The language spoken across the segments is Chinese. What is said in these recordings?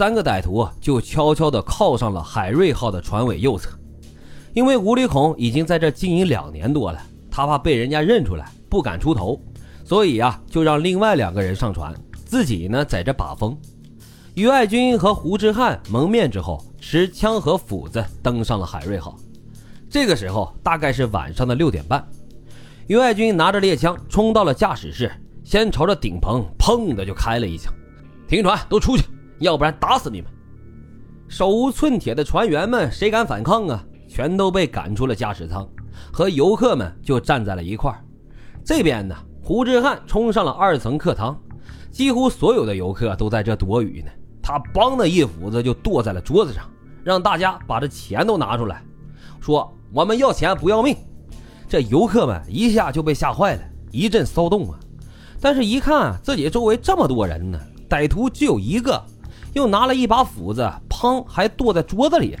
三个歹徒就悄悄地靠上了海瑞号的船尾右侧。因为吴立孔已经在这经营两年多了，他怕被人家认出来，不敢出头，所以啊，就让另外两个人上船，自己呢在这把风。于爱军和胡志汉蒙面之后，持枪和斧子登上了海瑞号。这个时候大概是晚上的六点半，于爱军拿着猎枪冲到了驾驶室，先朝着顶棚砰的就开了一枪。停船，都出去，要不然打死你们！手无寸铁的船员们谁敢反抗啊？全都被赶出了驾驶舱，和游客们就站在了一块儿。这边呢，胡志汉冲上了二层客舱，几乎所有的游客都在这躲雨呢。他梆的一斧子就剁在了桌子上，让大家把这钱都拿出来，说我们要钱不要命。这游客们一下就被吓坏了，一阵骚动啊。但是，一看自己周围这么多人呢，歹徒只有一个，又拿了一把斧子，砰，还剁在桌子里了。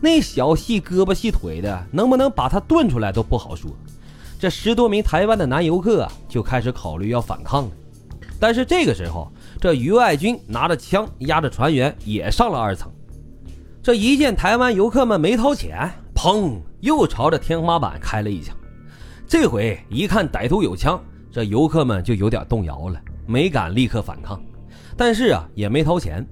那小细胳膊细腿的，能不能把他炖出来都不好说。这十多名台湾的男游客啊就开始考虑要反抗了。但是这个时候，这于爱军拿着枪压着船员也上了二层。这一见台湾游客们没掏钱，砰，又朝着天花板开了一枪。这回一看歹徒有枪，这游客们就有点动摇了，没敢立刻反抗。但是啊，也没掏钱。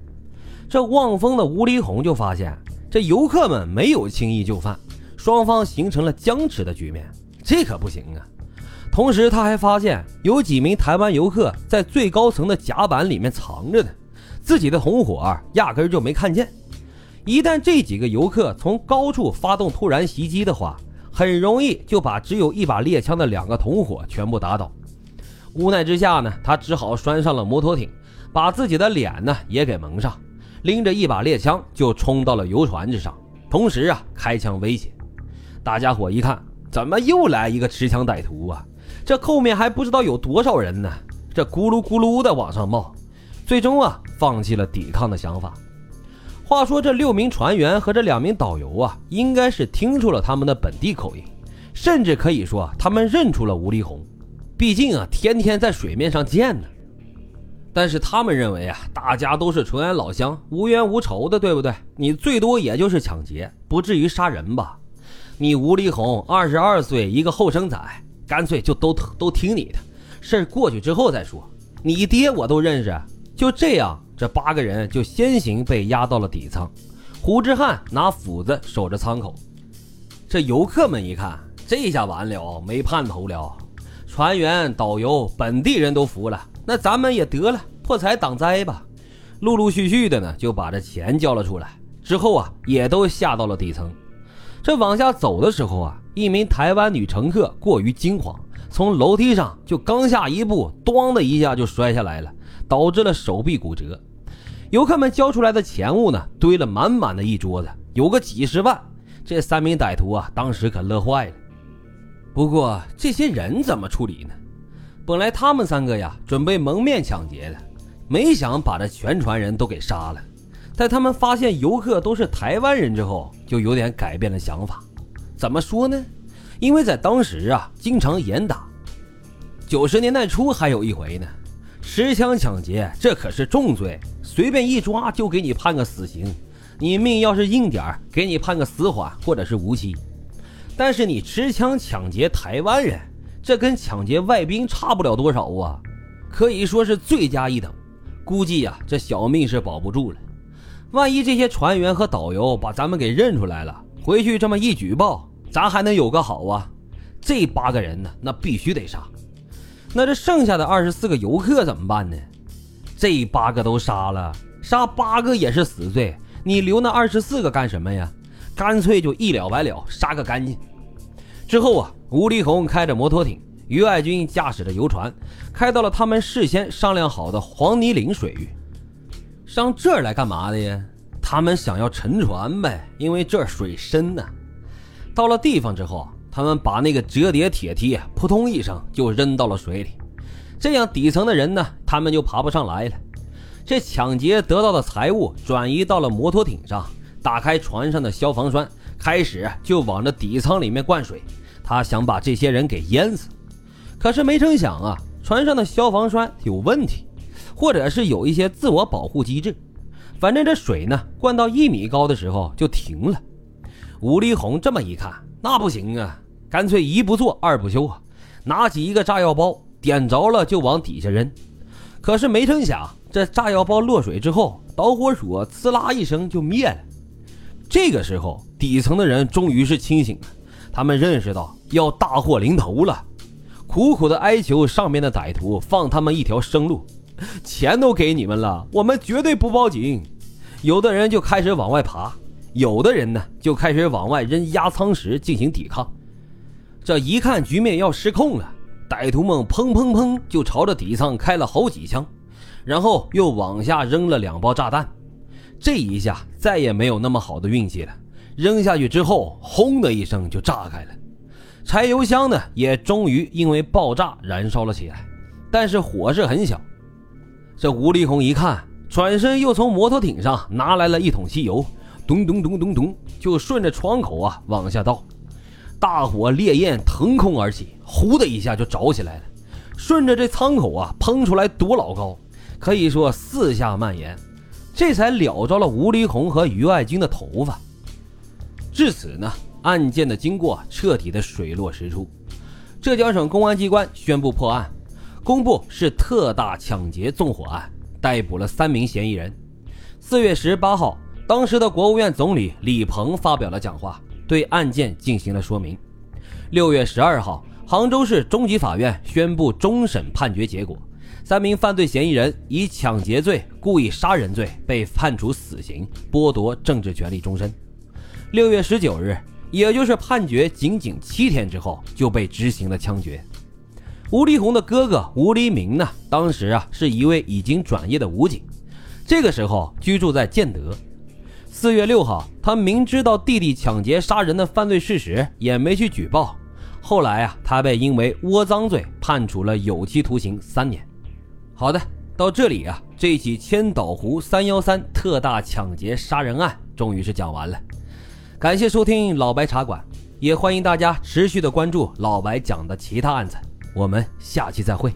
这望风的吴立红就发现。这游客们没有轻易就范，双方形成了僵持的局面，这可不行啊！同时，他还发现有几名台湾游客在最高层的甲板里面藏着呢，自己的同伙压根就没看见。一旦这几个游客从高处发动突然袭击的话，很容易就把只有一把猎枪的两个同伙全部打倒。无奈之下呢，他只好拴上了摩托艇，把自己的脸呢也给蒙上。拎着一把猎枪就冲到了游船之上，同时啊开枪威胁。大家伙一看，怎么又来一个持枪歹徒啊？这后面还不知道有多少人呢？这咕噜咕噜的往上冒，最终啊放弃了抵抗的想法。话说这六名船员和这两名导游啊，应该是听出了他们的本地口音，甚至可以说他们认出了吴立红，毕竟啊天天在水面上见呢。但是他们认为啊，大家都是淳安老乡，无冤无仇的，对不对？你最多也就是抢劫，不至于杀人吧？你吴立红二十二岁，一个后生仔，干脆就都都听你的，事儿过去之后再说。你爹我都认识。就这样，这八个人就先行被押到了底舱。胡志汉拿斧子守着舱口。这游客们一看，这下完了，没盼头了。船员、导游、本地人都服了。那咱们也得了，破财挡灾吧。陆陆续续的呢，就把这钱交了出来。之后啊，也都下到了底层。这往下走的时候啊，一名台湾女乘客过于惊慌，从楼梯上就刚下一步，咣的一下就摔下来了，导致了手臂骨折。游客们交出来的钱物呢，堆了满满的一桌子，有个几十万。这三名歹徒啊，当时可乐坏了。不过这些人怎么处理呢？本来他们三个呀准备蒙面抢劫的，没想把这全船人都给杀了。在他们发现游客都是台湾人之后，就有点改变了想法。怎么说呢？因为在当时啊，经常严打。九十年代初还有一回呢，持枪抢劫这可是重罪，随便一抓就给你判个死刑。你命要是硬点给你判个死缓或者是无期。但是你持枪抢劫台湾人。这跟抢劫外宾差不了多少啊，可以说是罪加一等。估计呀，这小命是保不住了。万一这些船员和导游把咱们给认出来了，回去这么一举报，咱还能有个好啊？这八个人呢，那必须得杀。那这剩下的二十四个游客怎么办呢？这八个都杀了，杀八个也是死罪，你留那二十四个干什么呀？干脆就一了百了，杀个干净。之后啊。吴立红开着摩托艇，于爱军驾驶着游船，开到了他们事先商量好的黄泥岭水域。上这儿来干嘛的呀？他们想要沉船呗，因为这儿水深呐。到了地方之后，他们把那个折叠铁梯扑通一声就扔到了水里，这样底层的人呢，他们就爬不上来了。这抢劫得到的财物转移到了摩托艇上，打开船上的消防栓，开始就往这底舱里面灌水。他想把这些人给淹死，可是没成想啊，船上的消防栓有问题，或者是有一些自我保护机制。反正这水呢，灌到一米高的时候就停了。吴立红这么一看，那不行啊，干脆一不做二不休啊，拿起一个炸药包，点着了就往底下扔。可是没成想，这炸药包落水之后，导火索呲啦一声就灭了。这个时候，底层的人终于是清醒了，他们认识到要大祸临头了，苦苦的哀求上面的歹徒放他们一条生路。钱都给你们了，我们绝对不报警。有的人就开始往外爬，有的人呢就开始往外扔压舱石进行抵抗。这一看局面要失控了。歹徒们砰砰砰就朝着底舱开了好几枪，然后又往下扔了两包炸弹。这一下再也没有那么好的运气了，扔下去之后，轰的一声就炸开了。柴油箱呢也终于因为爆炸燃烧了起来，但是火势很小。这吴立红一看，转身又从摩托艇上拿来了一桶汽油，咚咚咚咚咚就顺着窗口啊往下倒。大火烈焰腾空而起，呼的一下就着起来了，顺着这舱口啊喷出来多老高，可以说四下蔓延，这才燎着了吴立红和于爱军的头发。至此呢，案件的经过彻底的水落石出，浙江省公安机关宣布破案，公布是特大抢劫纵火案，逮捕了三名嫌疑人。四月十八号，当时的国务院总理李鹏发表了讲话。对案件进行了说明。六月十二号，杭州市中级法院宣布终审判决结果，三名犯罪嫌疑人以抢劫罪、故意杀人罪被判处死刑，剥夺政治权利终身。六月十九日，也就是判决仅仅七天之后，就被执行了枪决。吴立红的哥哥吴黎明呢，当时啊是一位已经转业的武警，这个时候居住在建德。四月六号，他明知道弟弟抢劫杀人的犯罪事实，也没去举报。后来啊，他被因为窝赃罪判处了有期徒刑三年。好的，到这里啊，这起千岛湖三幺三特大抢劫杀人案终于是讲完了。感谢收听老白茶馆，也欢迎大家持续的关注老白讲的其他案子。我们下期再会。